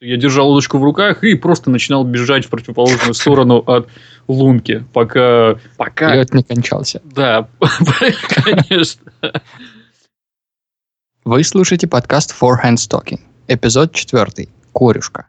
Я держал удочку в руках и просто начинал бежать в противоположную сторону от лунки, пока... пока... Лед не кончался. Да, конечно. Вы слушаете подкаст Four Hands Talking, эпизод 4. Корюшка.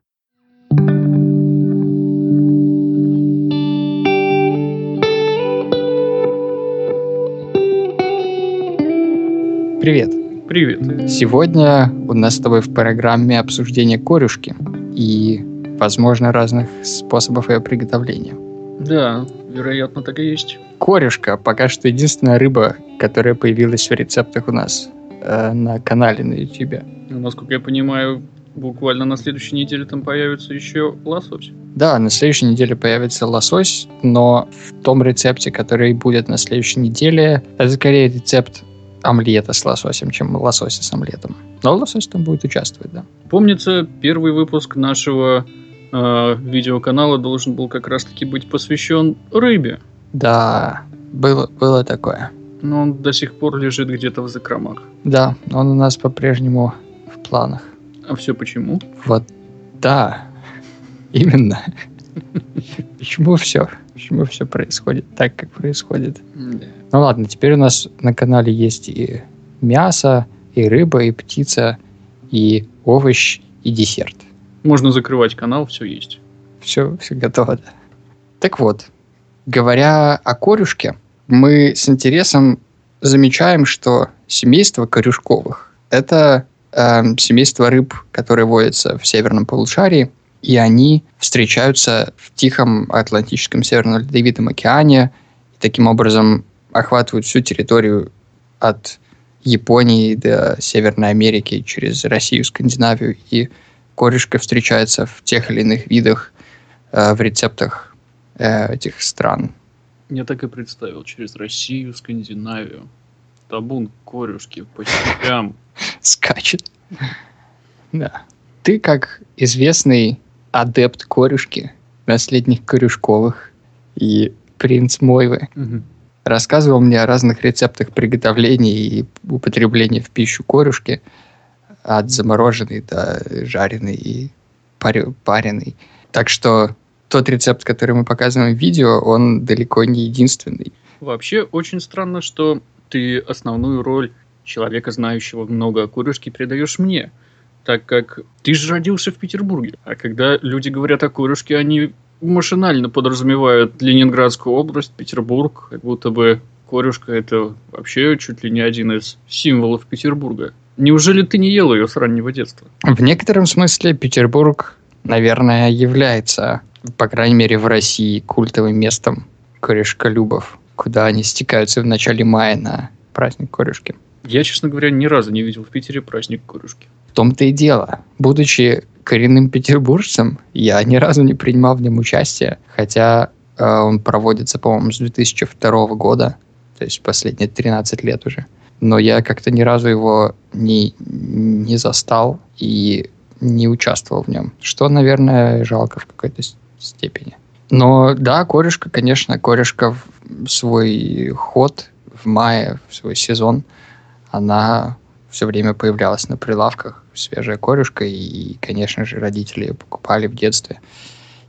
Привет. Привет. Сегодня у нас с тобой в программе обсуждение корюшки и, возможно, разных способов ее приготовления. Да, вероятно, так и есть. Корюшка пока что единственная рыба, которая появилась в рецептах у нас э, на канале на YouTube. Ну, насколько я понимаю, буквально на следующей неделе там появится еще лосось. Да, на следующей неделе появится лосось, но в том рецепте, который будет на следующей неделе, это скорее рецепт омлета с лососем, чем лосося с омлетом. Но лосось там будет участвовать, да. Помнится, первый выпуск нашего э, видеоканала должен был как раз-таки быть посвящен рыбе. Да, было, было такое. Но он до сих пор лежит где-то в закромах. Да, он у нас по-прежнему в планах. А все почему? Вот, да, именно. Почему все? Почему все происходит так, как происходит? Да. Ну ладно, теперь у нас на канале есть и мясо, и рыба, и птица, и овощ, и десерт. Можно закрывать канал, все есть. Все, все готово, да. Так вот, говоря о корюшке, мы с интересом замечаем, что семейство корюшковых – это э, семейство рыб, которые водятся в северном полушарии, и они встречаются в Тихом Атлантическом Северном Ледовитом океане, и таким образом охватывают всю территорию от Японии до Северной Америки через Россию, Скандинавию, и корешка встречается в тех или иных видах э, в рецептах э, этих стран. Я так и представил, через Россию, Скандинавию. Табун корюшки по степям. Скачет. Да. Ты, как известный адепт корюшки, наследник корюшковых и принц Мойвы, Мгм. рассказывал мне о разных рецептах приготовления и употребления в пищу корюшки, от замороженной до жареной и пареной. Так что тот рецепт, который мы показываем в видео, он далеко не единственный. Вообще, очень странно, что ты основную роль человека, знающего много о курюшке, передаешь мне. Так как ты же родился в Петербурге. А когда люди говорят о курюшке, они машинально подразумевают Ленинградскую область, Петербург, как будто бы корюшка это вообще чуть ли не один из символов Петербурга. Неужели ты не ел ее с раннего детства? В некотором смысле Петербург, наверное, является, по крайней мере, в России культовым местом корешколюбов, куда они стекаются в начале мая на праздник корюшки. Я, честно говоря, ни разу не видел в Питере праздник корюшки. В том-то и дело. Будучи коренным петербуржцем, я ни разу не принимал в нем участие, хотя э, он проводится, по-моему, с 2002 года, то есть последние 13 лет уже. Но я как-то ни разу его не, не застал и не участвовал в нем, что, наверное, жалко в какой-то степени. Но да, корешка, конечно, корешка в свой ход в мае, в свой сезон, она все время появлялась на прилавках, свежая корюшка, и, конечно же, родители ее покупали в детстве.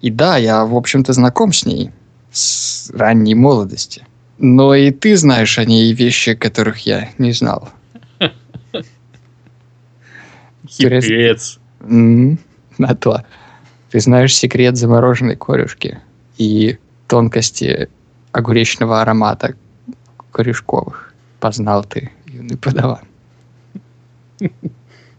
И да, я, в общем-то, знаком с ней с ранней молодости. Но и ты знаешь о ней вещи, которых я не знал. Хитрец. М, На то. Ты знаешь секрет замороженной корюшки и тонкости огуречного аромата корешковых. Познал ты, юный подаван.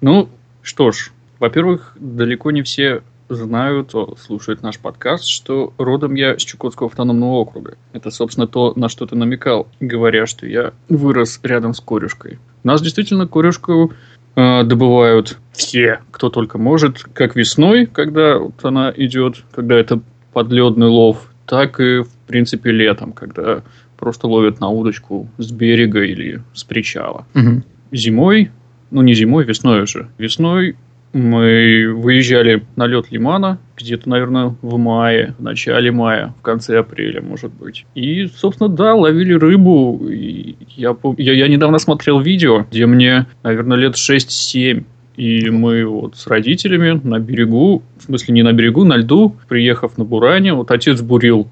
Ну, что ж, во-первых, далеко не все знают, слушают наш подкаст, что родом я с Чукотского автономного округа. Это, собственно, то, на что ты намекал, говоря, что я вырос рядом с корюшкой. У нас действительно корюшку э, добывают все, кто только может, как весной, когда вот она идет, когда это подледный лов, так и, в принципе, летом, когда просто ловят на удочку с берега или с причала Мгм. зимой, ну не зимой, весной уже. Весной мы выезжали на лед Лимана, где-то, наверное, в мае, в начале мая, в конце апреля, может быть. И, собственно, да, ловили рыбу. И я, я, я недавно смотрел видео, где мне, наверное, лет 6-7. И мы вот с родителями на берегу, в смысле не на берегу, на льду, приехав на Буране, вот отец бурил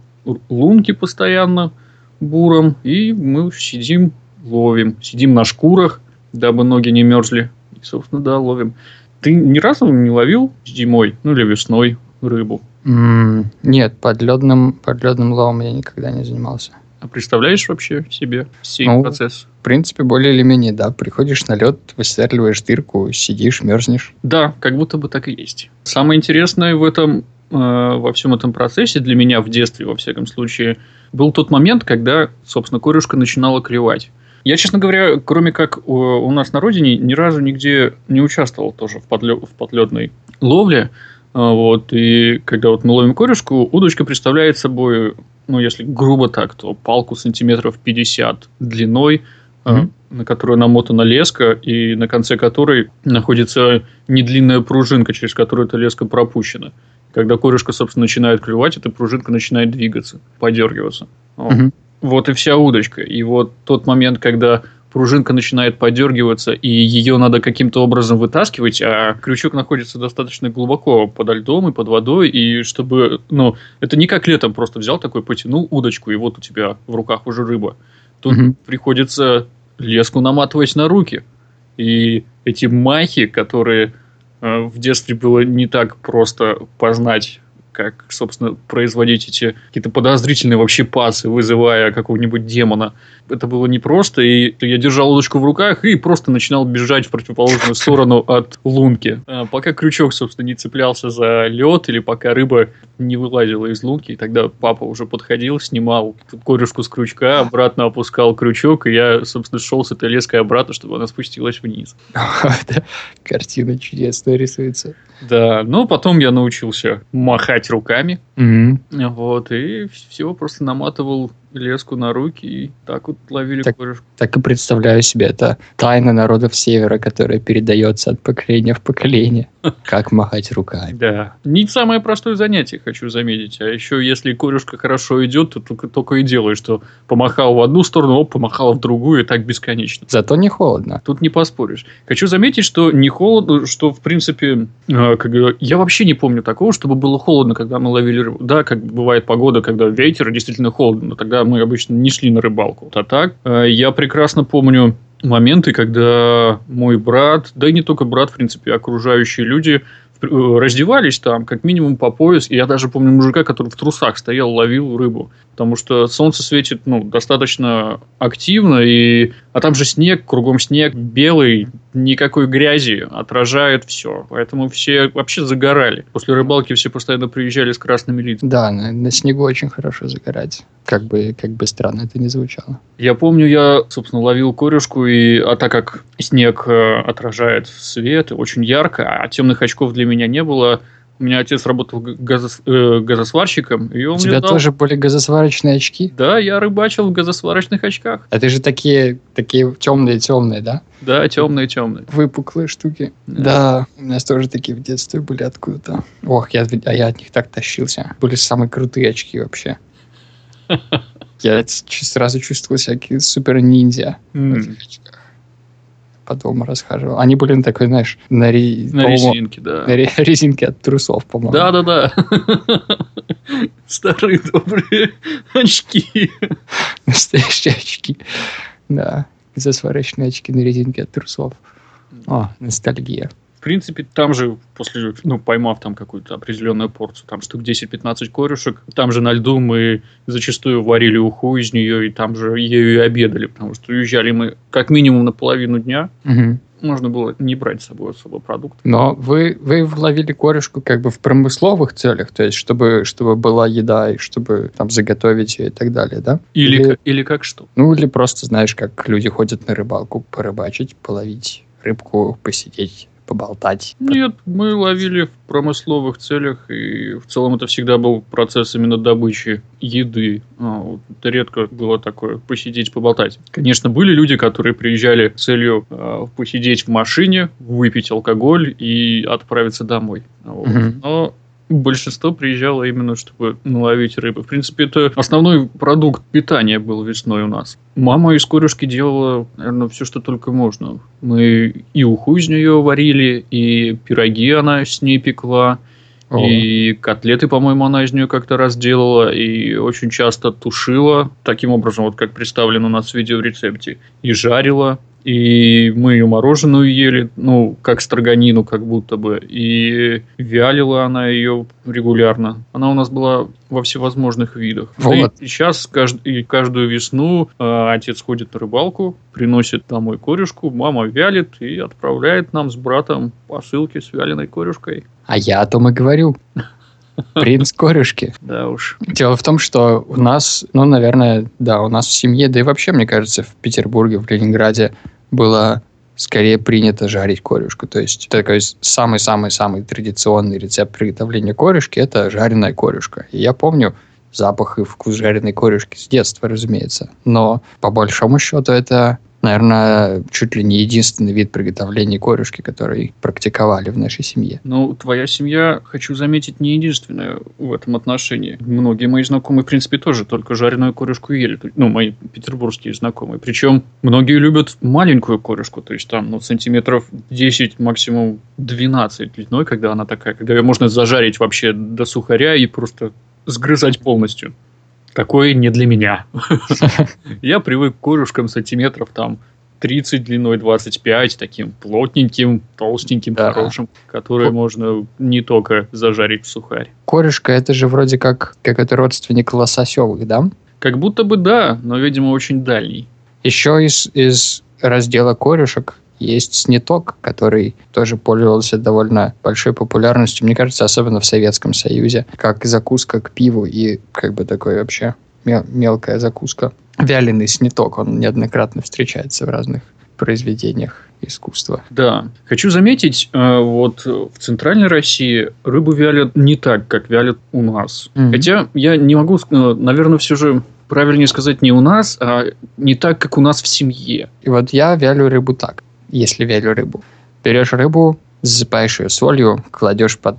лунки постоянно буром, и мы сидим, ловим. Сидим на шкурах, дабы ноги не мерзли. И, собственно, да, ловим. Ты ни разу не ловил зимой, ну или весной рыбу? М, Нет, подледным, подледным ловом я никогда не занимался. А представляешь вообще себе сей Ну, процесс? В принципе, более или менее, да. Приходишь на лед, выстреливаешь дырку, сидишь, мерзнешь. Да, как будто бы так и есть. Самое интересное в этом, э, во всем этом процессе, для меня в детстве, во всяком случае, был тот момент, когда, собственно, корюшка начинала клевать. Я, честно говоря, кроме как у, нас на родине, ни разу нигде не участвовал тоже в, подлё- в подледной ловле. А, Вот, и когда вот мы ловим корюшку, удочка представляет собой, ну, если грубо так, то палку сантиметров 50 длиной, Мгм. на которую намотана леска, и на конце которой находится недлинная пружинка, через которую эта леска пропущена. Когда корюшка, собственно, начинает клювать, эта пружинка начинает двигаться, подергиваться. Вот. Вот и вся удочка. И вот тот момент, когда пружинка начинает подергиваться, и ее надо каким-то образом вытаскивать, а крючок находится достаточно глубоко подо льдом и под водой, и чтобы, ну, это не как летом просто взял такой, потянул удочку, и вот у тебя в руках уже рыба. Тут Мгм. приходится леску наматывать на руки. И эти махи, которые э, в детстве было не так просто познать, как, собственно, производить эти какие-то подозрительные вообще пасы, вызывая какого-нибудь демона. Это было непросто, и я держал удочку в руках и просто начинал бежать в противоположную сторону от лунки. А, Пока крючок, собственно, не цеплялся за лед, или пока рыба не вылазила из лунки, и тогда папа уже подходил, снимал корюшку с крючка, обратно опускал крючок, и я, собственно, шел с этой леской обратно, чтобы она спустилась вниз. Картина чудесная рисуется. Да, но потом я научился махать руками, Мгм. вот, и все, просто наматывал леску на руки, и так вот ловили Так- корюшку. Так и представляю себе, это тайна народов Севера, которая передается от поколения в поколение. Как махать руками. Да. Не самое простое занятие, хочу заметить. А еще, если корюшка хорошо идет, то только, только и делаешь, что помахал в одну сторону, оп, помахал в другую, и так бесконечно. Зато не холодно. Тут не поспоришь. Хочу заметить, что не холодно, что, в принципе, э, как я вообще не помню такого, чтобы было холодно, когда мы ловили рыбу. Да, как бывает погода, когда ветер, действительно холодно, но тогда мы обычно не шли на рыбалку. А так, э, я прекрасно помню моменты, когда мой брат, да и не только брат, в принципе, окружающие люди раздевались там, как минимум по пояс. И я даже помню мужика, который в трусах стоял, ловил рыбу. Потому что солнце светит, ну, достаточно активно, и... а там же снег, кругом снег, белый, никакой грязи, отражает все. Поэтому все вообще загорали. После рыбалки все постоянно приезжали с красными лицами. Да, на, на снегу очень хорошо загорать. Как бы, как бы странно это не звучало. Я помню, я, собственно, ловил корюшку, и, а так как снег э, отражает свет, очень ярко, а темных очков для меня не было, у меня отец работал газос- э, газосварщиком, и он У тебя дал... тоже были газосварочные очки? Да, я рыбачил в газосварочных очках. А ты же такие, такие темные-темные, да? Да, темные-темные. Выпуклые штуки. Да. Да, у меня тоже такие в детстве были откуда-то. Ох, я, а я от них так тащился. Были самые крутые очки вообще. Я сразу чувствовал себя как супер ниндзя в этих очках. По дому расхаживал. Они были на такой, знаешь, на, ре- На резинке, да. на ре- резинке от трусов, по-моему. Да-да-да. Старые добрые очки. Настоящие очки. Да, засварочные очки на резинке от трусов. О, ностальгия. В принципе, там же, после, ну, поймав там какую-то определенную порцию, там штук 10-15 корюшек, там же на льду мы зачастую варили уху из нее, и там же ею и обедали, потому что уезжали мы как минимум на половину дня, Мгм. можно было не брать с собой особо продукт. Но вы, вы ловили корешку как бы в промысловых целях, то есть чтобы, чтобы была еда и чтобы там заготовить ее и так далее, да? Или, Или- ка- или как что? Ну или просто, знаешь, как люди ходят на рыбалку, порыбачить, половить рыбку, посидеть, поболтать. Нет, мы ловили в промысловых целях, и в целом это всегда был процесс именно добычи еды. А, вот это редко было такое посидеть, поболтать. Конечно, были люди, которые приезжали с целью а, посидеть в машине, выпить алкоголь и отправиться домой. Вот. Мгм. Но большинство приезжало именно, чтобы наловить рыбы. В принципе, это основной продукт питания был весной у нас. Мама из корюшки делала, наверное, все, что только можно. Мы и уху из нее варили, и пироги она с ней пекла, о. И котлеты, по-моему, она из нее как-то раз делала и очень часто тушила, таким образом, вот как представлено у нас в видеорецепте, и жарила. И мы ее мороженую ели, ну, как строганину, как будто бы. И вялила она ее регулярно. Она у нас была во всевозможных видах. Вот. И сейчас кажд... и каждую весну э, отец ходит на рыбалку, приносит домой корюшку, мама вялит и отправляет нам с братом посылки с вяленой корюшкой. А я о том и говорю. Принц корюшки. Да уж. Дело в том, что у нас, ну, наверное, да, у нас в семье, да и вообще, мне кажется, в Петербурге, в Ленинграде было скорее принято жарить корюшку. То есть такой самый-самый-самый традиционный рецепт приготовления корюшки – это жареная корюшка. И я помню запах и вкус жареной корюшки с детства, разумеется. Но по большому счету это наверное, чуть ли не единственный вид приготовления корюшки, который практиковали в нашей семье. Ну, твоя семья, хочу заметить, не единственная в этом отношении. Многие мои знакомые, в принципе, тоже только жареную корюшку ели. Ну, мои петербургские знакомые. Причем многие любят маленькую корюшку, то есть там, ну, сантиметров 10, максимум 12 длиной, когда она такая, когда ее можно зажарить вообще до сухаря и просто сгрызать полностью. Такое не для меня. Я привык к корюшкам сантиметров там 30 длиной, 25, таким плотненьким, толстеньким, да. хорошим, которые можно не только зажарить в сухарь. Корюшка это же вроде как какой-то родственник лососевых, да? Как будто бы да, но, видимо, очень дальний. Еще из, из раздела корюшек есть сниток, который тоже пользовался довольно большой популярностью, мне кажется, особенно в Советском Союзе, как закуска к пиву и как бы такой вообще мелкая закуска. Вяленый сниток, он неоднократно встречается в разных произведениях искусства. Да. Хочу заметить, э, вот в Центральной России рыбу вялят не так, как вялят у нас. Mm-hmm. Хотя я не могу, э, наверное, все же правильнее сказать не у нас, а не так, как у нас в семье. И вот я вялю рыбу так если вялю рыбу. Берешь рыбу, засыпаешь ее солью, кладешь под,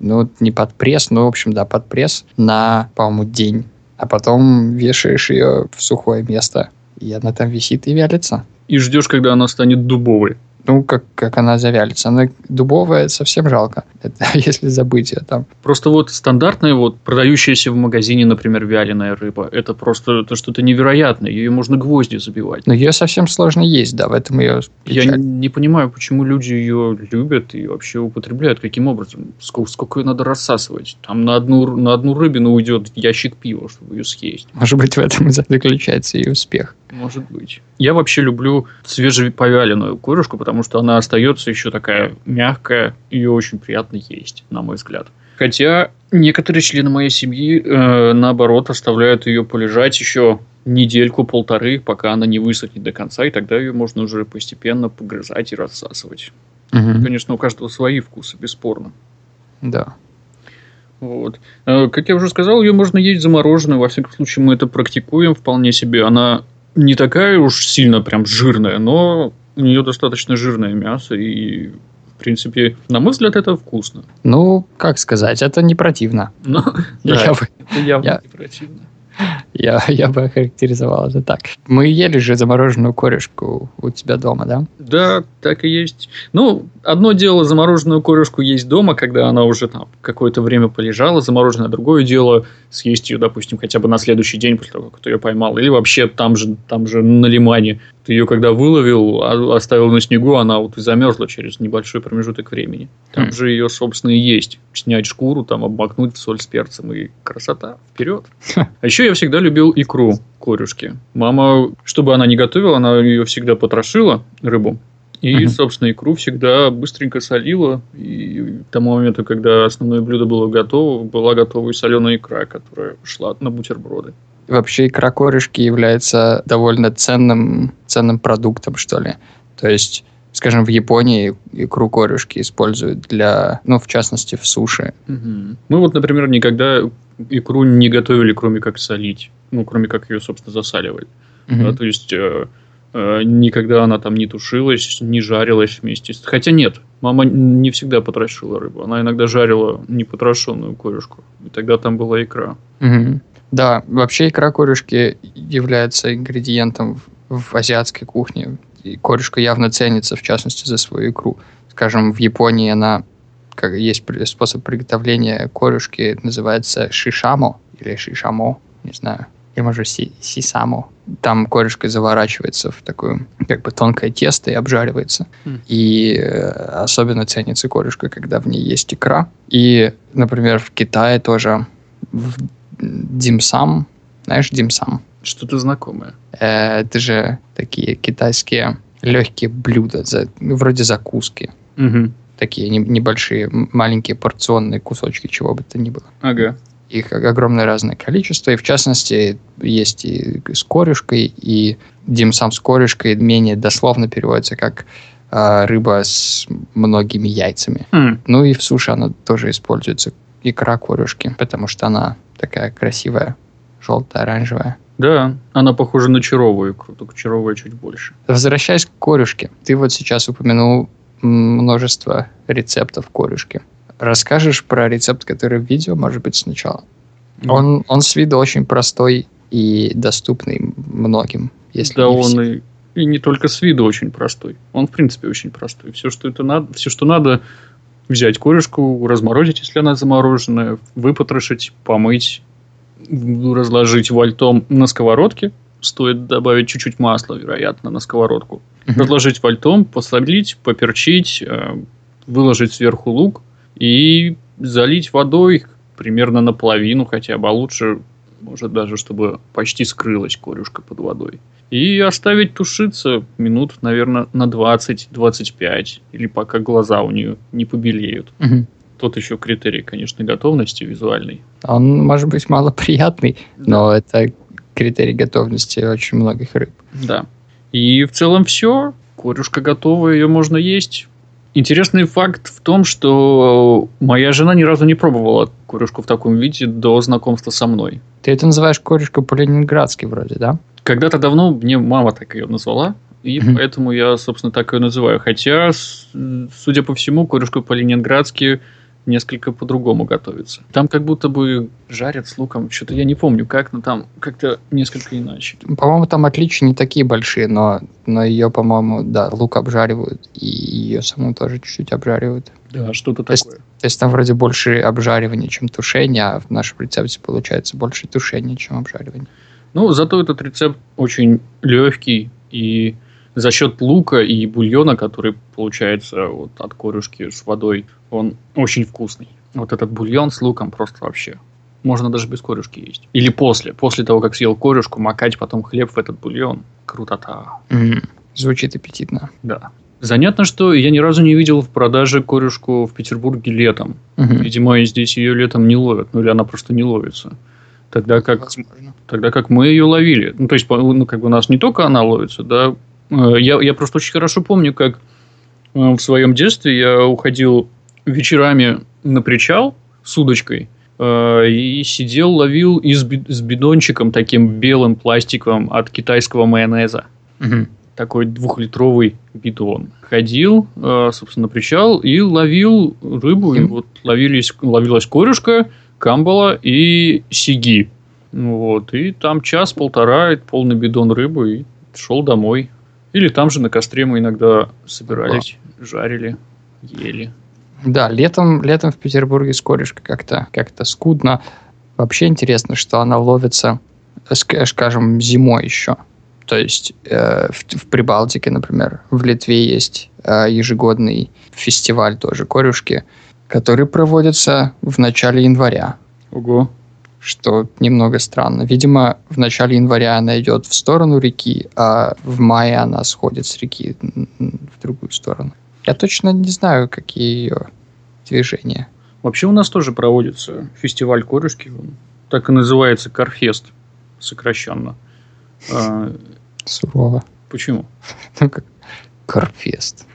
ну, не под пресс, но, в общем, да, под пресс на, по-моему, день. А потом вешаешь ее в сухое место, и она там висит и вялится. И ждешь, когда она станет дубовой ну, как, как она завялится. Она дубовая, совсем жалко, это, если забыть ее там. Просто вот стандартная, вот продающаяся в магазине, например, вяленая рыба, это просто это что-то невероятное. Ее можно гвозди забивать. Но ее совсем сложно есть, да, в этом ее печаль. Я не понимаю, почему люди ее любят и вообще употребляют, каким образом. Сколько, сколько ее надо рассасывать. Там на одну, на одну рыбину уйдет ящик пива, чтобы ее съесть. Может быть, в этом и заключается ее успех. Может быть. Я вообще люблю свежеповяленную корюшку, потому что она остается еще такая мягкая, ее очень приятно есть, на мой взгляд. Хотя некоторые члены моей семьи, э, наоборот, оставляют ее полежать еще недельку-полторы, пока она не высохнет до конца, и тогда ее можно уже постепенно погрызать и рассасывать. Угу. Конечно, у каждого свои вкусы, бесспорно. Да. Вот. Э, как я уже сказал, ее можно есть замороженную. Во всяком случае, мы это практикуем вполне себе. Она не такая уж сильно прям жирная, но у нее достаточно жирное мясо, и, в принципе, на мой взгляд, это вкусно. Ну, как сказать, это не противно. Ну, да, я, это явно я, не противно. Я, я бы охарактеризовал это так. Мы ели же замороженную корешку у тебя дома, да? Да, так и есть. Ну, одно дело замороженную корешку есть дома, когда она уже там какое-то время полежала замороженная, другое дело съесть ее, допустим, хотя бы на следующий день после того, как ты ее поймал, или вообще там же, там же на лимане. Ты ее когда выловил, а, оставил на снегу, она вот и замерзла через небольшой промежуток времени. Там хм. же ее, собственно, и есть. Снять шкуру, там обмакнуть в соль с перцем, и красота, вперед. А еще я всегда любил икру корюшки. Мама, чтобы она не готовила, она ее всегда потрошила, рыбу. И, uh-huh. собственно, икру всегда быстренько солила. И к тому моменту, когда основное блюдо было готово, была готова и соленая икра, которая шла на бутерброды. Вообще икра корешки является довольно ценным, ценным продуктом, что ли. То есть, скажем, в Японии икру корешки используют для, ну, в частности, в суши. Угу. Мы вот, например, никогда икру не готовили, кроме как солить. Ну, кроме как ее, собственно, засаливали. Угу. Да, то есть... Э, Э, никогда она там не тушилась, не жарилась вместе. Хотя нет, мама не всегда потрошила рыбу. Она иногда жарила непотрошенную корюшку. И тогда там была икра. Мгм. Да, вообще икра корюшки является ингредиентом в, в азиатской кухне. И корюшка явно ценится, в частности, за свою икру. Скажем, в Японии она как есть способ приготовления корюшки, называется шишамо или шишамо, не знаю. Или, может, си- сисамо. Там корюшка заворачивается в такое как бы тонкое тесто и обжаривается. Мгм. И э, особенно ценится корюшка, когда в ней есть икра. И, например, в Китае тоже в димсам, знаешь, димсам, Что-то знакомое. Э, это же такие китайские легкие блюда, за- вроде закуски. Мгм. Такие не- небольшие, маленькие порционные кусочки, чего бы то ни было. Ага. Их огромное разное количество, и в частности есть и с корюшкой, и димсам с корюшкой менее дословно переводится как а, рыба с многими яйцами. Хм. Ну и в суше она тоже используется, икра корюшки, потому что она такая красивая, желтая, оранжевая. Да, она похожа на чаровую икру, только чаровая чуть больше. Возвращаясь к корюшке, ты вот сейчас упомянул множество рецептов корюшки. Расскажешь про рецепт, который в видео, может быть, сначала? Он, он с виду очень простой и доступный многим. Если да, не он и, и не только с виду очень простой. Он, в принципе, очень простой. Все, что это надо, все, что надо, взять корюшку, разморозить, если она замороженная, выпотрошить, помыть, разложить вальтом на сковородке. Стоит добавить чуть-чуть масла, вероятно, на сковородку. Мгм. Разложить вальтом, посолить, поперчить, э, выложить сверху лук и залить водой примерно наполовину хотя бы, а лучше, может даже, чтобы почти скрылась корюшка под водой. И оставить тушиться минут, наверное, на 20-25, или пока глаза у нее не побелеют. Мгм. Тот еще критерий, конечно, готовности визуальной. Он может быть малоприятный, но это критерий готовности очень многих рыб. Да. И в целом все. Корюшка готова, ее можно есть. Интересный факт в том, что моя жена ни разу не пробовала корюшку в таком виде до знакомства со мной. Ты это называешь корюшку по-ленинградски вроде, да? Когда-то давно мне мама так ее назвала, и Мгм. поэтому я, собственно, так ее называю. Хотя, судя по всему, корюшка по-ленинградски несколько по-другому готовится. Там как будто бы жарят с луком. Что-то я не помню как, но там как-то несколько иначе. По-моему, там отличия не такие большие, но, но ее, по-моему, да, лук обжаривают, и ее саму тоже чуть-чуть обжаривают. Да, что-то То есть- такое. То есть там вроде больше обжаривания, чем тушения, а в нашем рецепте получается больше тушения, чем обжаривания. Ну, зато этот рецепт очень легкий, и за счет лука и бульона, который получается вот от корюшки с водой, он очень вкусный. Вот этот бульон с луком просто вообще. Можно даже без корюшки есть. Или после. После того, как съел корюшку, макать потом хлеб в этот бульон. Крутота. М, Звучит аппетитно. Да. Занятно, что я ни разу не видел в продаже корюшку в Петербурге летом. Мгм. Видимо, здесь ее летом не ловят. Ну, или она просто не ловится. Тогда как Возможно. тогда как мы ее ловили. Ну, то есть, ну, как бы у нас не только она ловится, да. Э, Я, я просто очень хорошо помню, как э, в своем детстве я уходил вечерами на причал с удочкой э, и сидел, ловил и с, би- с бидончиком таким белым пластиковым от китайского майонеза. Мгм. Такой двухлитровый бидон. Ходил, собственно, на причал и ловил рыбу. И вот ловились, ловилась корюшка, камбала и сиги. Вот. И там час-полтора, полный бидон рыбы, и шел домой. Или там же на костре мы иногда собирались, жарили, ели. Да, летом, летом в Петербурге с корешкой как-то как скудно. Вообще интересно, что она ловится, ск- скажем, зимой еще. То есть э, в, в Прибалтике, например, в Литве есть э, ежегодный фестиваль тоже корюшки, который проводится в начале января, Ого. Что немного странно. Видимо, в начале января она идет в сторону реки, а в мае она сходит с реки в другую сторону. Я точно не знаю, какие ее движения. Вообще у нас тоже проводится фестиваль корюшки. Так и называется Карфест, сокращенно. А, Сурово. почему? Ну, как Карфест.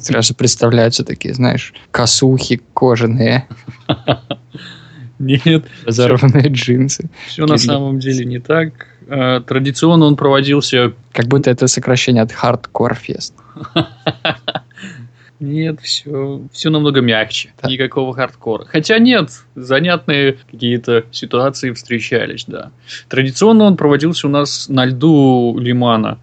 Сразу представляются такие, знаешь, косухи кожаные, Нет, разорванные джинсы. все на Кирилл. самом деле не так. Э, Традиционно он проводился... Как будто это сокращение от Hardcore Fest. Нет, все, все намного мягче. Да. Никакого хардкора. Хотя нет, занятные какие-то ситуации встречались, да. Традиционно он проводился у нас на льду Лимана.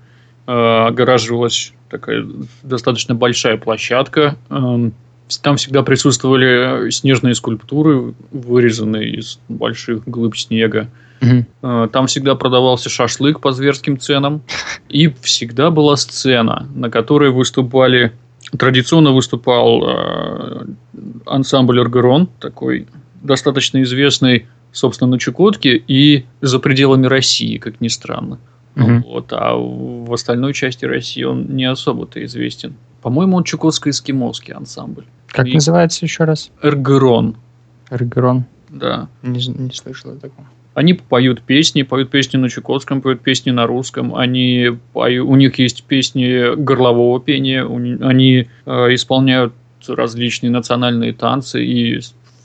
Э, Огораживалась такая достаточно большая площадка. Эм, Там всегда присутствовали снежные скульптуры, вырезанные из больших глыб снега. Э, Там всегда продавался шашлык по зверским ценам. И всегда была сцена, на которой выступали... Традиционно выступал э, ансамбль «Эргерон», такой достаточно известный, собственно, на Чукотке и за пределами России, как ни странно. Мгм. Вот, а в остальной части России он не особо-то известен. По-моему, он чукотско-эскимосский ансамбль. Как И- называется еще раз? «Эргерон», Регрон. да. Не, не слышал о таком. Они поют песни, поют песни на чукотском, поют песни на русском. Они пою- у них есть песни горлового пения, у ни- они э, исполняют различные национальные танцы и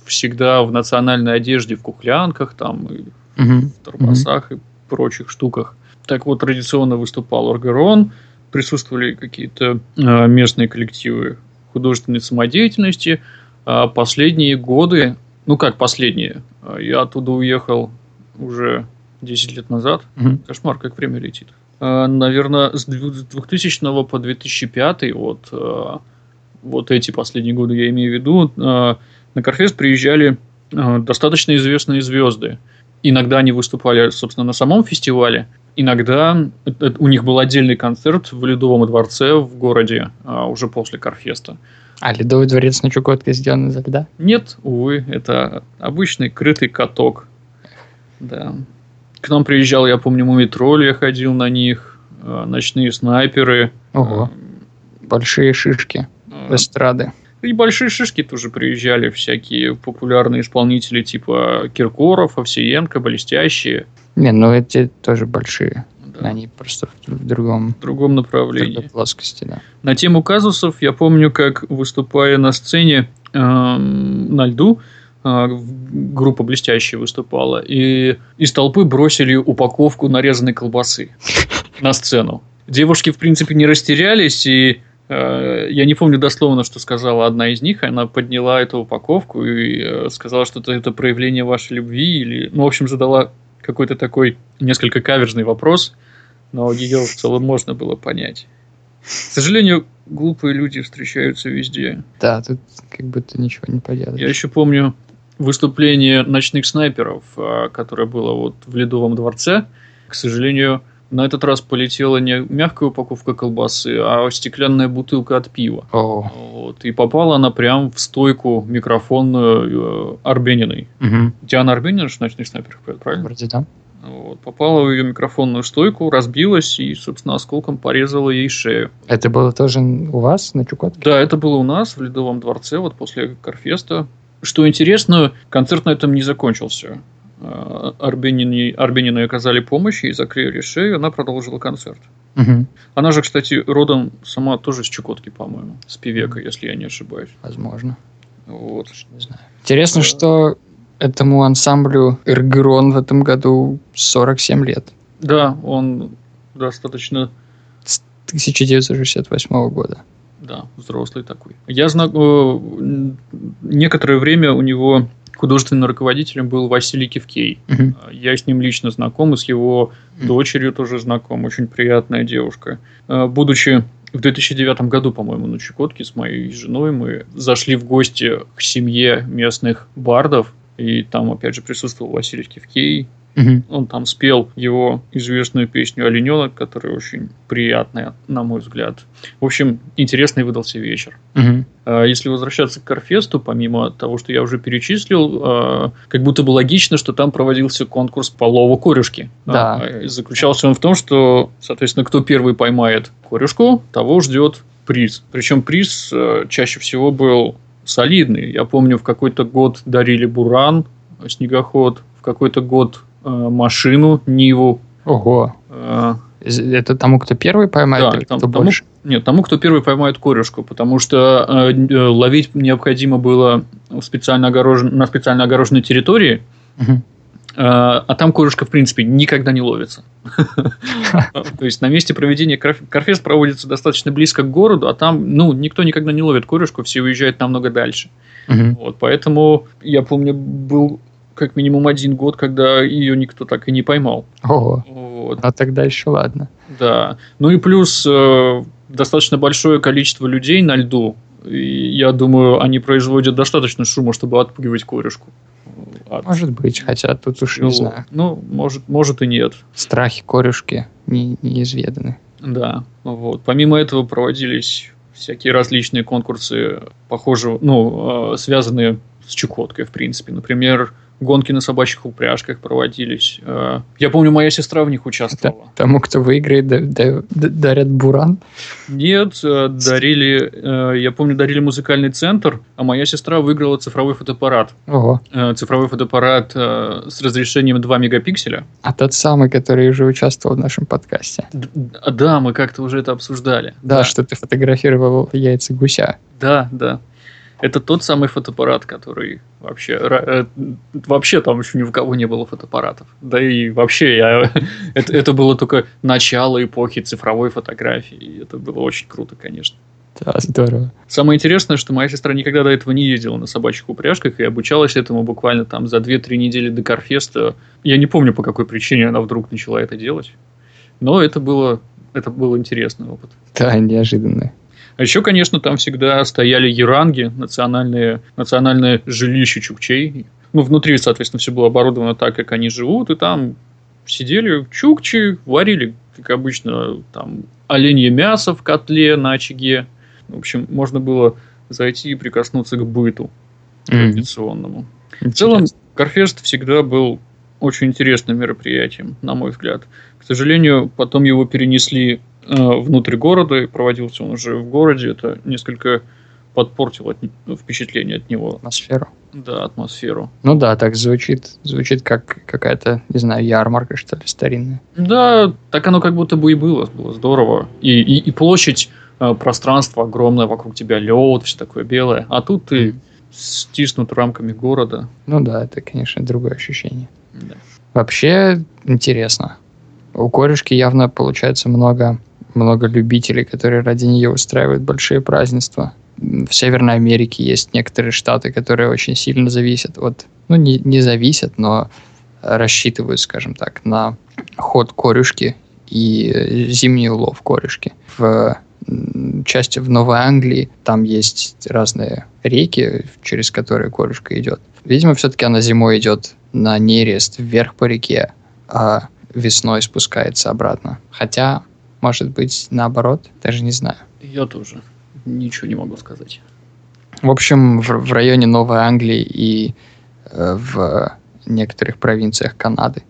всегда в национальной одежде, в кухлянках, там, и Мгм. в торбасах и прочих штуках. Так вот, традиционно выступал Оргерон, присутствовали какие-то э, местные коллективы художественной самодеятельности. А последние годы, ну как последние, а я оттуда уехал уже 10 лет назад. Мгм. Кошмар, как время летит. Наверное, с дву- с 2000 по 2005, вот, вот эти последние годы я имею в виду, на Карфест приезжали достаточно известные звезды. Иногда они выступали, собственно, на самом фестивале, иногда э, э, у них был отдельный концерт в Ледовом дворце в городе а, уже после Карфеста. А, Ледовый дворец на Чукотке сделан из льда? Нет, увы, это обычный крытый каток. Да. К нам приезжал, я помню, Мумитроль, я ходил на них, э, ночные снайперы. Ого. Большие шишки эстрады. И большие шишки тоже приезжали, всякие популярные исполнители типа Киркоров, Овсиенко, Блестящие. Не, ну эти тоже большие. Да, Они просто в, в другом в другом в направлении. другой плоскости, да. На тему казусов я помню, как выступая на сцене эм, на льду, э, в- группа блестящая выступала, и из толпы бросили упаковку нарезанной колбасы на сцену. Девушки, в принципе, не растерялись, и э, я не помню дословно, что сказала одна из них. Она подняла эту упаковку и э, сказала, что это, это проявление вашей любви. Или, ну, в общем, задала какой-то такой несколько каверзный вопрос, но ее в целом можно было понять. К сожалению, глупые люди встречаются везде. Да, тут как будто ничего не поделаешь. Я еще помню выступление ночных снайперов, а, которое было вот в Ледовом дворце. К сожалению, на этот раз полетела не мягкая упаковка колбасы, а стеклянная бутылка от пива. О, Вот. И попала она прям в стойку микрофонную э, Арбениной. мгм. Диана Арбенина ночных снайперах поет, правильно? вроде да. Вот. Попала в ее микрофонную стойку, разбилась и, собственно, осколком порезала ей шею. Это было тоже у вас на Чукотке? Да, это было у нас в Ледовом дворце, вот после Карфеста. Что интересно, концерт на этом не закончился. А, Арбенине, Арбениной оказали помощь, ей закрыли шею, она продолжила концерт. Мгм. Она же, кстати, родом сама тоже с Чукотки, по-моему, с Певека, если я не ошибаюсь. Возможно. Вот. Не знаю. Интересно, Э. что этому ансамблю Эргерон в этом году 47 лет. Да, он достаточно 1968 года. Да, взрослый такой. Я знаю, э, некоторое время у него художественным руководителем был Василий Кивкей. Мгм. Я с ним лично знаком, и с его Мгм. дочерью тоже знаком. Очень приятная девушка. Э, Будучи в 2009 году, по-моему, на Чукотке с моей женой, мы зашли в гости к семье местных бардов. И там, опять же, присутствовал Василий Кивкей. Мгм. Он там спел его известную песню «Олененок», которая очень приятная, на мой взгляд. В общем, интересный выдался вечер. А Если возвращаться к Карфесту, помимо того, что я уже перечислил, а, как будто бы логично, что там проводился конкурс по лову корюшки. Да. А, Заключался он в том, что, соответственно, кто первый поймает корюшку, того ждет приз. Причем приз чаще всего был солидный. Я помню, в какой-то год дарили буран, снегоход, в какой-то год машину, Ниву. Ого. Э, Это тому, кто первый поймает, Да, или там- кто тому- больше? Нет, тому, кто первый поймает корюшку, потому что э, э, ловить необходимо было в специально огорожен- на специально огороженной территории, Мгм. А, а там корюшка, в принципе, никогда не ловится. То есть на месте проведения Карфест проводится достаточно близко к городу, а там, ну, никто никогда не ловит корюшку, все уезжают намного дальше. Вот, поэтому я помню, был как минимум один год, когда ее никто так и не поймал. Ого. Вот. А тогда еще ладно. Да. Ну и плюс э, достаточно большое количество людей на льду. И я думаю, они производят достаточно шума, чтобы отпугивать корешку. От... Может быть, хотя тут уж ну, не знаю. Ну, может, может и нет. Страхи корешки не, неизведаны. Да, вот. Помимо этого проводились всякие различные конкурсы, похожие, ну, э, связанные с Чукоткой, в принципе. Например, гонки на собачьих упряжках проводились. Э, я помню, моя сестра в них участвовала. Тому, кто выиграет, дарят буран? Нет, э, дарили, э, я помню, дарили музыкальный центр, а моя сестра выиграла цифровой фотоаппарат. Ого. Цифровой фотоаппарат с разрешением 2 мегапикселя. А тот самый, который уже участвовал в нашем подкасте. Да, мы как-то уже это обсуждали. Да, да. что ты фотографировал яйца гуся. Да, да. Это тот самый фотоаппарат, который вообще... Э, вообще там еще ни в кого не было фотоаппаратов. Да и вообще я, это, это было только начало эпохи цифровой фотографии. И это было очень круто, конечно. Да, здорово. Самое интересное, что моя сестра никогда до этого не ездила на собачьих упряжках и обучалась этому буквально там за 2-3 недели до Карфеста. Я не помню, по какой причине она вдруг начала это делать. Но это было, это был интересный опыт. Да, неожиданный. А еще, конечно, там всегда стояли еранги, национальные, национальное жилище чукчей. Ну, внутри, соответственно, все было оборудовано так, как они живут, и там сидели чукчи, варили, как обычно, там оленье мясо в котле на очаге. В общем, можно было зайти и прикоснуться к быту традиционному. Mm-hmm. В целом, Карфест всегда был очень интересным мероприятием, на мой взгляд. К сожалению, потом его перенесли внутрь города, и проводился он уже в городе. Это несколько подпортило от, впечатление от него. Атмосферу. Да, атмосферу. Ну да, так звучит. Звучит как какая-то, не знаю, ярмарка, что ли, старинная. Да, так оно как будто бы и было. Было здорово. И, и, и площадь, э, пространство огромное вокруг тебя, лед, все такое белое. А тут ты mm. стиснут рамками города. Ну да, это, конечно, другое ощущение. Да. Вообще интересно. У корешки явно получается много много любителей, которые ради нее устраивают большие празднества. В Северной Америке есть некоторые штаты, которые очень сильно зависят от, ну не, не зависят, но рассчитывают, скажем так, на ход корюшки и зимний улов корюшки. В части в Новой Англии там есть разные реки, через которые корюшка идет. Видимо, все-таки она зимой идет на нерест вверх по реке, а весной спускается обратно. Хотя может быть, наоборот, даже не знаю. Я тоже ничего не могу сказать. В общем, в, в районе Новой Англии и э, в некоторых провинциях Канады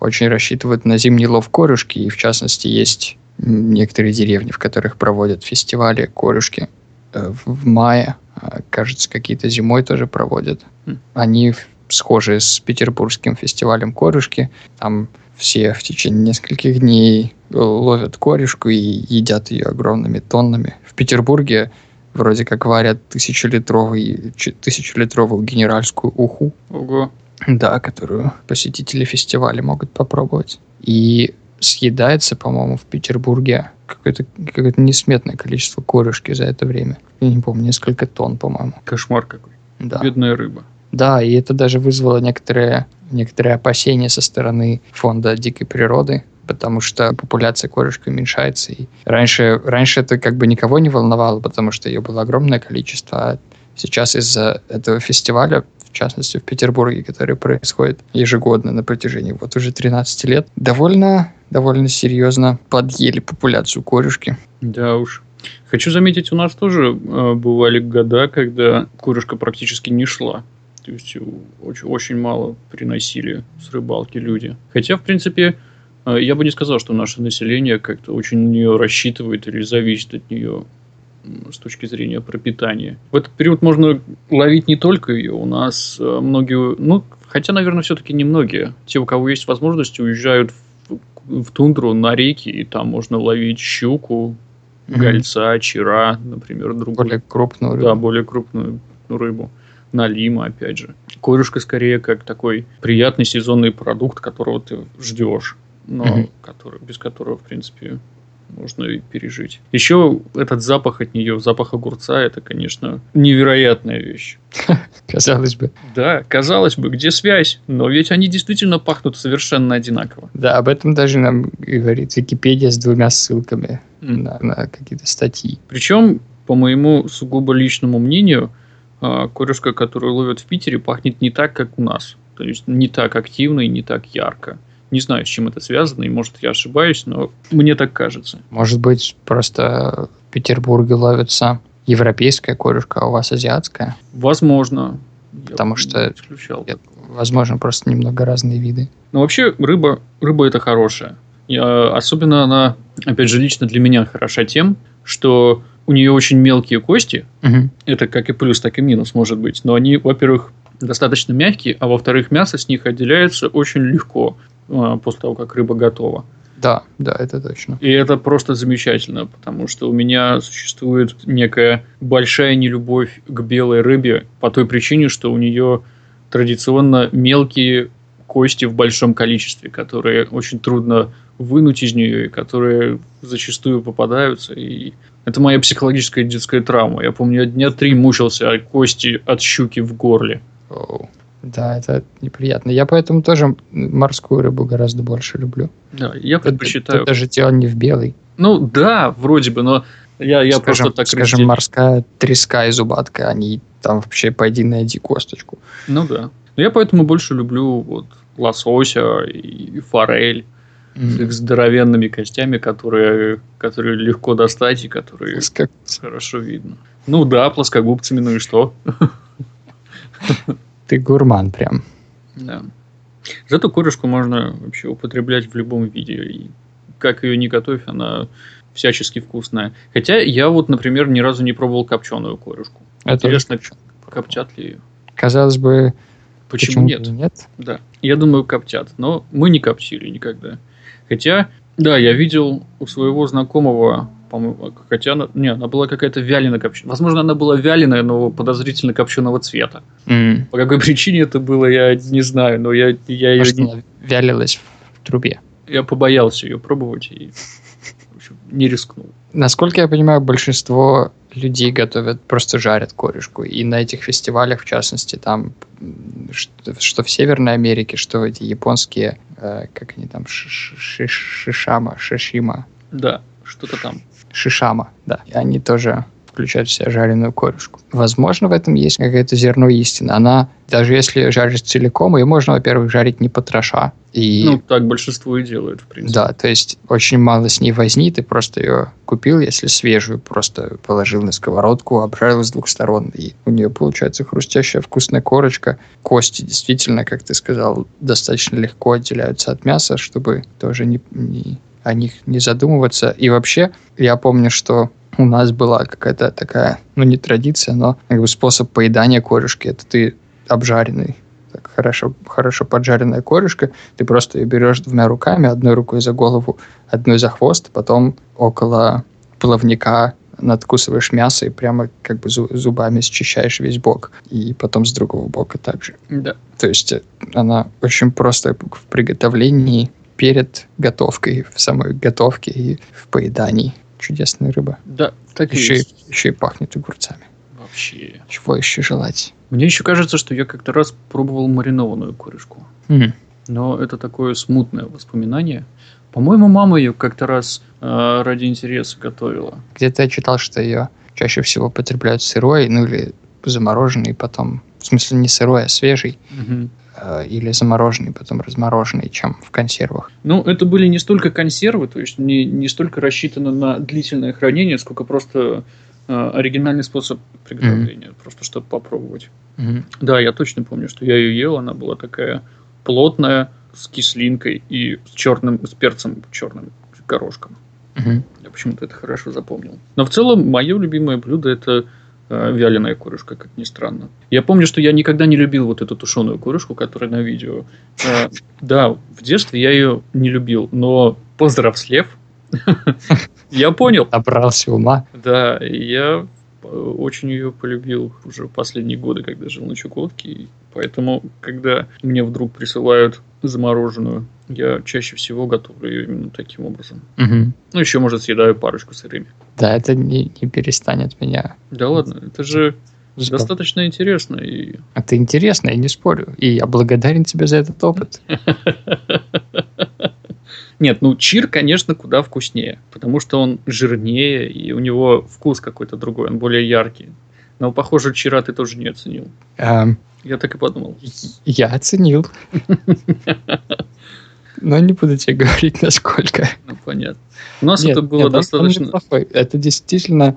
очень рассчитывают на зимний лов корюшки, и в частности есть некоторые деревни, в которых проводят фестивали корюшки э, в, мае. Э, кажется, какие-то зимой тоже проводят. Mm. Они схожи с петербургским фестивалем корюшки. Там все в течение нескольких дней ловят корешку и едят ее огромными тоннами. В Петербурге вроде как варят тысячелитровый, тысячелитровую генеральскую уху. Ого. Да, которую посетители фестиваля могут попробовать. И съедается, по-моему, в Петербурге какое-то какое несметное количество корешки за это время. Я не помню, несколько тонн, по-моему. Кошмар какой. Да. Бедная рыба. Да, и это даже вызвало некоторые, некоторые опасения со стороны фонда дикой природы, потому что популяция корешки уменьшается. И раньше, раньше это как бы никого не волновало, потому что ее было огромное количество. А сейчас из-за этого фестиваля, в частности в Петербурге, который происходит ежегодно на протяжении вот уже 13 лет, довольно, довольно серьезно подъели популяцию корешки. Да уж. Хочу заметить, у нас тоже э, бывали года, когда курюшка практически не шла. То есть очень, очень мало приносили с рыбалки люди. Хотя, в принципе, э, я бы не сказал, что наше население как-то очень на нее рассчитывает или зависит от нее с точки зрения пропитания. В этот период можно ловить не только ее. У нас э, многие, ну, хотя, наверное, все-таки не многие. Те, у кого есть возможность, уезжают в, в тундру на реки, и там можно ловить щуку, гольца, чера, например, другую. Более крупную рыбу. Да, более крупную рыбу. Налима, опять же. корюшка скорее как такой приятный сезонный продукт, которого ты ждешь, но Мгм. который, без которого, в принципе, можно и пережить. Еще этот запах от нее, запах огурца, это, конечно, невероятная вещь. Казалось бы. Да, казалось бы, где связь? Но ведь они действительно пахнут совершенно одинаково. Да, об этом даже нам говорит Википедия с двумя ссылками М. на, на какие-то статьи. Причем, по моему сугубо личному мнению, а, корюшка, которую ловят в Питере, пахнет не так, как у нас. То есть не так активно и не так ярко. Не знаю, с чем это связано, и может я ошибаюсь, но мне так кажется. Может быть, просто в Петербурге ловится европейская корюшка, а у вас азиатская? Возможно. Я Потому бы что- исключал. Я- Возможно, просто немного разные виды. Но вообще рыба, рыба это хорошая. А, особенно она, опять же, лично для меня хороша тем, что у нее очень мелкие кости, Мгм. это как и плюс, так и минус может быть. Но они, во-первых, достаточно мягкие, а во-вторых, мясо с них отделяется очень легко а, после того, как рыба готова. Да, да, это точно. И это просто замечательно, потому что у меня существует некая большая нелюбовь к белой рыбе по той причине, что у нее традиционно мелкие кости в большом количестве, которые очень трудно вынуть из нее, и которые зачастую попадаются. И это моя психологическая детская травма. Я помню, я дня три мучился от кости от щуки в горле. Да, это неприятно. Я поэтому тоже морскую рыбу гораздо больше люблю. Да, я Тут- предпочитаю. тут даже дело не в белой. Ну да, вроде бы, но я, я скажем, просто так скажем, разделяю. морская треска и зубатка, они там вообще пойди найди косточку. Ну да. Но я поэтому больше люблю вот лосося и форель с их здоровенными костями, которые, которые легко достать и которые хорошо видно. Ну да, плоскогубцами, ну и что? Ты гурман прям. Да. Зато корюшку можно вообще употреблять в любом виде. И как ее не готовь, она всячески вкусная. Хотя я вот, например, ни разу не пробовал копченую корюшку. Это Интересно, коптят ли ее? Казалось бы, Почему, почему нет? нет? Да, я думаю, коптят, но мы не коптили никогда. Хотя, да, я видел у своего знакомого, по-моему, хотя она, не, она была какая-то вяленая копченая. Возможно, она была вяленая, но подозрительно копченого цвета. М. По какой причине это было, я не знаю, но я, я, ее Может, не- она вялилась в трубе. я побоялся ее пробовать и в общем, не рискнул. Насколько я понимаю, большинство людей готовят, просто жарят корешку. И на этих фестивалях, в частности, там, что, что в Северной Америке, что эти японские, э, как они там, ши- ши- шишама, шишима, Да, что-то там. шишама, да. И они тоже включают в себя жареную корешку. Возможно, в этом есть какое-то зерно истины. Она, даже если жарить целиком, ее можно, во-первых, жарить не потроша. И Ну, так большинство и делает, в принципе. да, то есть очень мало с ней возни, ты просто ее купил, если свежую, просто положил на сковородку, обжарил с двух сторон, и у нее получается хрустящая вкусная корочка. Кости действительно, как ты сказал, достаточно легко отделяются от мяса, чтобы тоже не, не- о них не задумываться. И вообще, я помню, что у нас была какая-то такая, ну не традиция, но как бы способ поедания корешки. Это ты обжаренный, так хорошо, хорошо поджаренная корешка, ты просто ее берешь двумя руками, одной рукой за голову, одной за хвост, потом около плавника надкусываешь мясо и прямо как бы зу- зубами счищаешь весь бок. И потом с другого бока также. Да. То есть э, она очень просто в приготовлении перед готовкой, в самой готовке и в поедании. Чудесная рыба. Да, так и Еще и, есть. еще и пахнет огурцами. Вообще. Чего еще желать? Мне еще кажется, что я как-то раз пробовал маринованную корешку. М, Но это такое смутное воспоминание. По-моему, мама ее как-то раз э, ради интереса готовила. Где-то я читал, что ее чаще всего потребляют сырой, ну или замороженный потом. В смысле не сырой, а свежий. Мгм. э, или замороженный, потом размороженный, чем в консервах. Ну, это были не столько консервы, то есть не, не столько рассчитано на длительное хранение, сколько просто э, оригинальный способ приготовления, просто чтобы попробовать. Мгм. Да, я точно помню, что я ее ел, она была такая плотная, с кислинкой и с черным, с перцем черным, горошком. Мгм. Я почему-то это хорошо запомнил. Но в целом, мое любимое блюдо это вяленая курюшка, как ни странно. Я помню, что я никогда не любил вот эту тушеную курюшку, которая на видео. Э, да, в детстве я ее не любил, но повзрослев, я понял. Набрался ума. Да, я очень ее полюбил уже в последние годы, когда жил на Чукотке. И поэтому, когда мне вдруг присылают замороженную, я чаще всего готовлю ее именно таким образом. Ну, еще, может, съедаю парочку сырыми. Да, это не, не перестанет меня. Да ладно, это же забав- достаточно интересно. И Это интересно, я не спорю. И я благодарен тебе за этот опыт. Нет, ну чир, конечно, куда вкуснее, потому что он жирнее, и у него вкус какой-то другой, он более яркий. Но, похоже, чира ты тоже не оценил. Я так и подумал. Я оценил. Но не буду тебе говорить, насколько. Ну, понятно. У нас Нет, это было нет, достаточно... Это действительно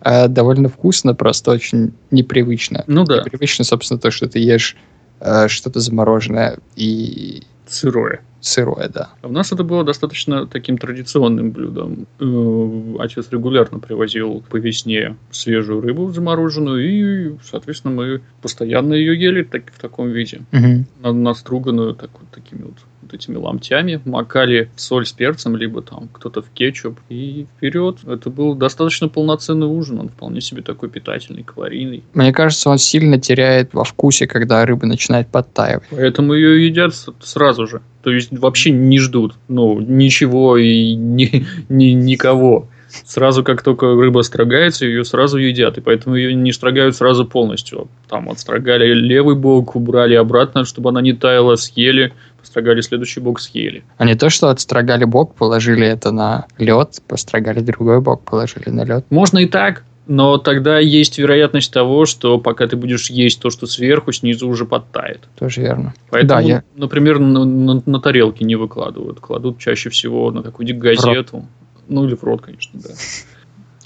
э, довольно вкусно, просто очень непривычно. Ну да, Непривычно, собственно, то, что ты ешь э, что-то замороженное и сырое. сырое, да. А у нас это было достаточно таким традиционным блюдом. Э, Отец регулярно привозил по весне свежую рыбу замороженную, и, соответственно, мы постоянно ее ели так, в таком виде. На- наструганную так вот такими вот, вот этими ломтями, макали в соль с перцем, либо там кто-то в кетчуп, и вперед. Это был достаточно полноценный ужин, он вполне себе такой питательный, калорийный. Мне кажется, он сильно теряет во вкусе, когда рыба начинает подтаивать. Поэтому ее едят сразу же. То есть вообще не ждут, ну, ничего и ни, ни- никого. Сразу, как только рыба строгается, ее сразу едят. И поэтому ее не строгают сразу полностью. Там отстрогали левый бок, убрали обратно, чтобы она не таяла, съели. Построгали следующий бок, съели. А не то, что отстрогали бок, положили это на лед, построгали другой бок, положили на лед. Можно и так, но тогда есть вероятность того, что пока ты будешь есть то, что сверху, снизу уже подтает. Тоже верно. Поэтому, Да, я- например, на, на- на тарелке не выкладывают. Кладут чаще всего на какую-нибудь газету. Ну, или в рот, конечно, да.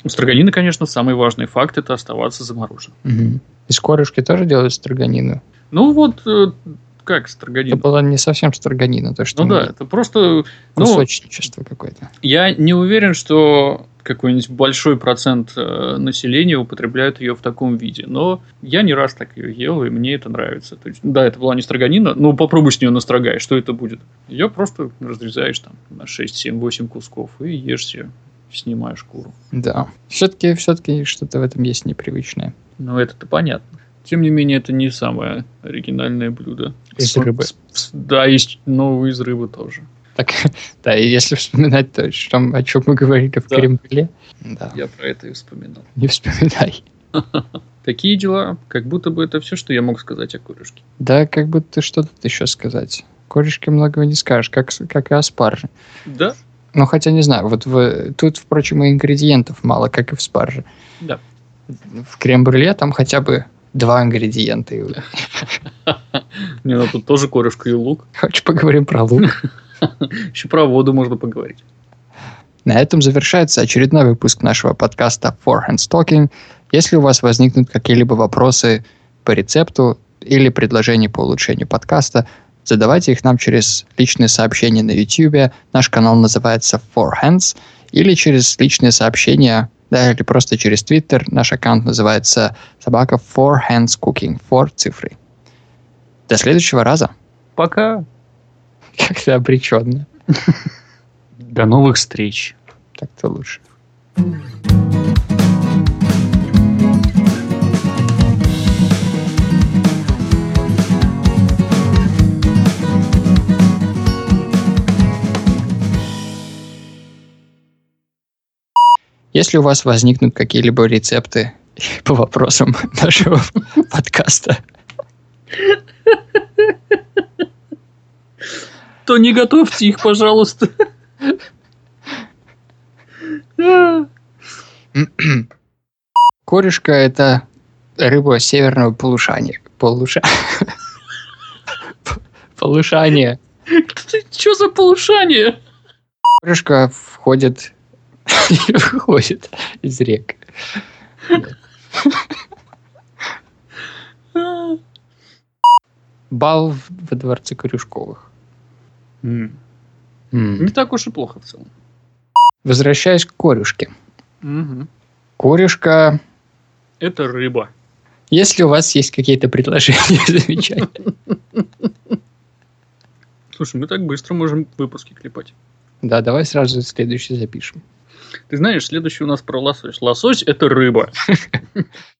У строганины, конечно, самый важный факт – это оставаться замороженным. Мгм. Из корюшки тоже делают строганину. Ну, вот э, как Это строганина? была не совсем строганина, то, что Ну да, это просто... Ну, кусочничество какое-то. я не уверен, что какой-нибудь большой процент э, населения употребляют ее в таком виде. Но я не раз так ее ел, и мне это нравится. То есть, да, это была не строганина, но попробуй с нее настрогай, что это будет. Ее просто разрезаешь там на 6, 7, 8 кусков и ешь себе, снимая шкуру. Да. Все-таки все-таки что-то в этом есть непривычное. Ну, это-то понятно. Тем не менее, это не самое оригинальное блюдо. Из рыбы. Да, есть новые из рыбы тоже. Так, да, и если вспоминать то, что, о чем мы говорили в Да. Кремле, да, Я про это и вспоминал. не вспоминай. Такие дела, как будто бы это все, что я мог сказать о курюшке. Да, как будто что тут еще сказать. Корешке многого не скажешь, как, как и о спарже. Да? Ну, хотя не знаю, вот в, тут, впрочем, и ингредиентов мало, как и в спарже. Да. В крем-брюле там хотя бы два ингредиента. Не, ну тут тоже корешка и лук. Хочешь, поговорим про лук? Еще про воду можно поговорить. На этом завершается очередной выпуск нашего подкаста Four Hands Talking. Если у вас возникнут какие-либо вопросы по рецепту или предложения по улучшению подкаста, задавайте их нам через личные сообщения на YouTube. Наш канал называется Four Hands. Или через личные сообщения, да, или просто через Twitter. Наш аккаунт называется собака Four Hands Cooking. Four цифры. До следующего раза. Пока. Как-то обреченно. До новых встреч. Так-то лучше. Если у вас возникнут какие-либо рецепты по вопросам нашего подкаста, То не готовьте их, пожалуйста. корешка – это рыба северного полушания. Полуша... Полушания. Что за полушание? Корешка входит... выходит из рек. Бал в- во дворце Корюшковых. М. Не так уж и плохо в целом. Возвращаясь к корюшке. Мгм. Корешка... Это рыба. Если у вас есть какие-то предложения, замечательно. Слушай, мы так быстро можем выпуски клепать. Да, давай сразу следующий запишем. Ты знаешь, следующий у нас про лосось. Лосось – это рыба.